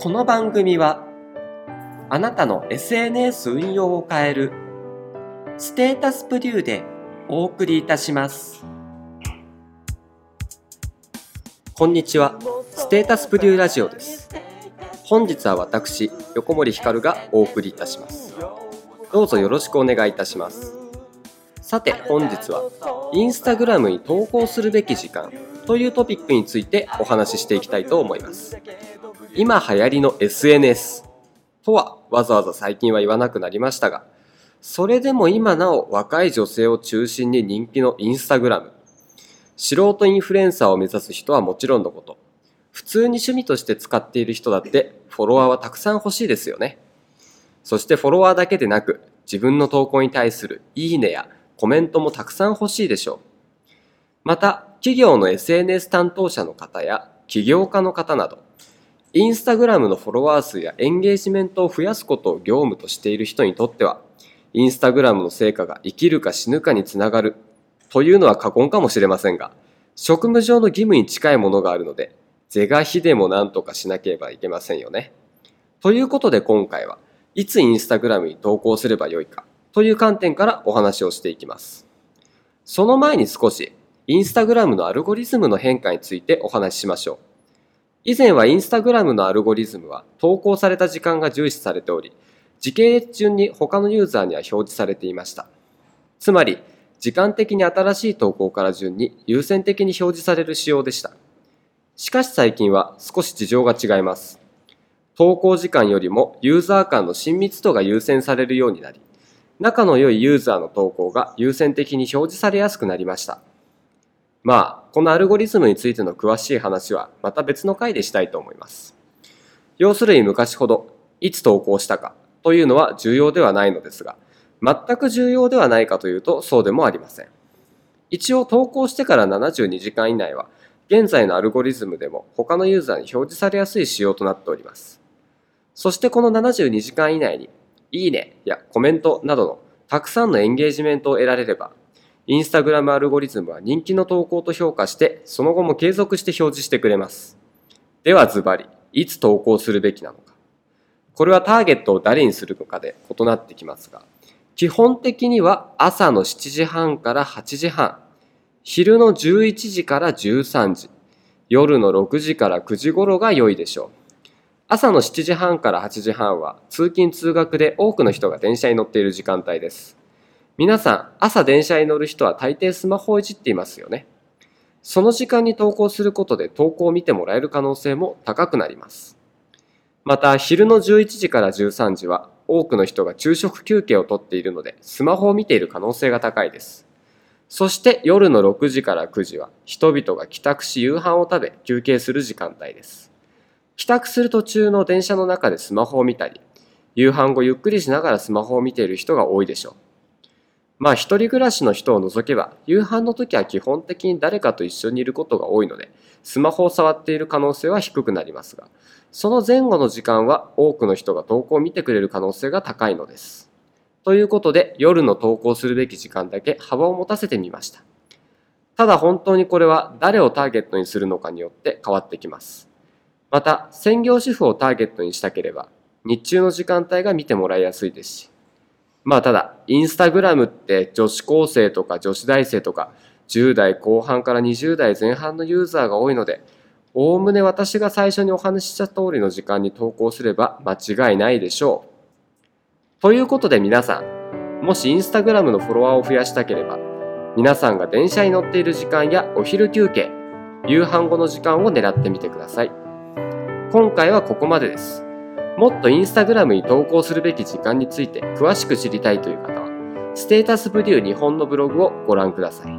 この番組はあなたの SNS 運用を変えるステータスプリューでお送りいたします。こんにちは。ステータスプリューラジオです。本日は私横森ひかるがお送りいたします。どうぞよろしくお願いいたします。さて本日はインスタグラムに投稿するべき時間というトピックについてお話ししていきたいと思います。今流行りの SNS とはわざわざ最近は言わなくなりましたが、それでも今なお若い女性を中心に人気のインスタグラム。素人インフルエンサーを目指す人はもちろんのこと、普通に趣味として使っている人だってフォロワーはたくさん欲しいですよね。そしてフォロワーだけでなく、自分の投稿に対するいいねやコメントもたくさん欲しいでしょう。また、企業の SNS 担当者の方や起業家の方など、インスタグラムのフォロワー数やエンゲージメントを増やすことを業務としている人にとっては、インスタグラムの成果が生きるか死ぬかにつながるというのは過言かもしれませんが、職務上の義務に近いものがあるので、是が非でも何とかしなければいけませんよね。ということで今回は、いつインスタグラムに投稿すればよいかという観点からお話をしていきます。その前に少しインスタグラムのアルゴリズムの変化についてお話ししましょう。以前はインスタグラムのアルゴリズムは投稿された時間が重視されており、時系列順に他のユーザーには表示されていました。つまり、時間的に新しい投稿から順に優先的に表示される仕様でした。しかし最近は少し事情が違います。投稿時間よりもユーザー間の親密度が優先されるようになり、仲の良いユーザーの投稿が優先的に表示されやすくなりました。まあ、このアルゴリズムについての詳しい話はまた別の回でしたいと思います。要するに昔ほど、いつ投稿したかというのは重要ではないのですが、全く重要ではないかというとそうでもありません。一応投稿してから72時間以内は、現在のアルゴリズムでも他のユーザーに表示されやすい仕様となっております。そしてこの72時間以内に、いいねやコメントなどのたくさんのエンゲージメントを得られれば、インスタグラムアルゴリズムは人気の投稿と評価して、その後も継続して表示してくれます。ではズバリ、いつ投稿するべきなのか。これはターゲットを誰にするのかで異なってきますが、基本的には朝の7時半から8時半、昼の11時から13時、夜の6時から9時頃が良いでしょう。朝の7時半から8時半は通勤通学で多くの人が電車に乗っている時間帯です。皆さん、朝電車に乗る人は大抵スマホをいじっていますよね。その時間に投稿することで投稿を見てもらえる可能性も高くなります。また、昼の11時から13時は多くの人が昼食休憩をとっているので、スマホを見ている可能性が高いです。そして夜の6時から9時は人々が帰宅し夕飯を食べ休憩する時間帯です。帰宅する途中の電車の中でスマホを見たり、夕飯後ゆっくりしながらスマホを見ている人が多いでしょう。まあ一人暮らしの人を除けば夕飯の時は基本的に誰かと一緒にいることが多いのでスマホを触っている可能性は低くなりますがその前後の時間は多くの人が投稿を見てくれる可能性が高いのです。ということで夜の投稿するべき時間だけ幅を持たせてみました。ただ本当にこれは誰をターゲットにするのかによって変わってきます。また専業主婦をターゲットにしたければ日中の時間帯が見てもらいやすいですしまあただ、インスタグラムって女子高生とか女子大生とか10代後半から20代前半のユーザーが多いので、おおむね私が最初にお話しした通りの時間に投稿すれば間違いないでしょう。ということで皆さん、もしインスタグラムのフォロワーを増やしたければ、皆さんが電車に乗っている時間やお昼休憩、夕飯後の時間を狙ってみてください。今回はここまでです。もっとインスタグラムに投稿するべき時間について詳しく知りたいという方は、ステータスブリュー日本のブログをご覧ください。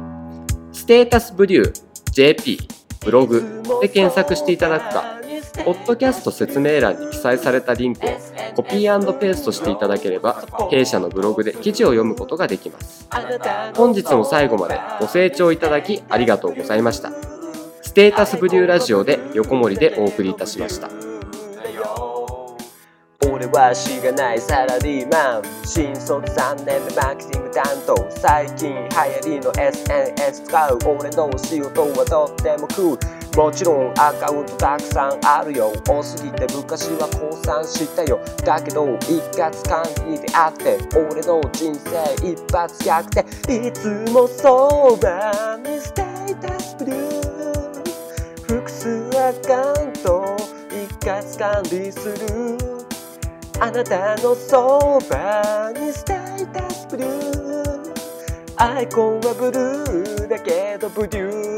ステータスブリュー JP ブログで検索していただくか、ポッドキャスト説明欄に記載されたリンクをコピーペーストしていただければ、弊社のブログで記事を読むことができます。本日も最後までご清聴いただきありがとうございました。ステータスブリューラジオで横森でお送りいたしました。俺はしがないサラリーマン。新卒3年目マーケティング担当。最近流行りの SNS 使う。俺の仕事はとってもクールもちろんアカウントたくさんあるよ。多すぎて昔は降参したよ。だけど一括管理であって俺の人生一発逆転。いつもそばにステータスブルー。複数アカウント一括管理する。あなたのそばにステータスブルー。アイコンはブルーだけどブリュー。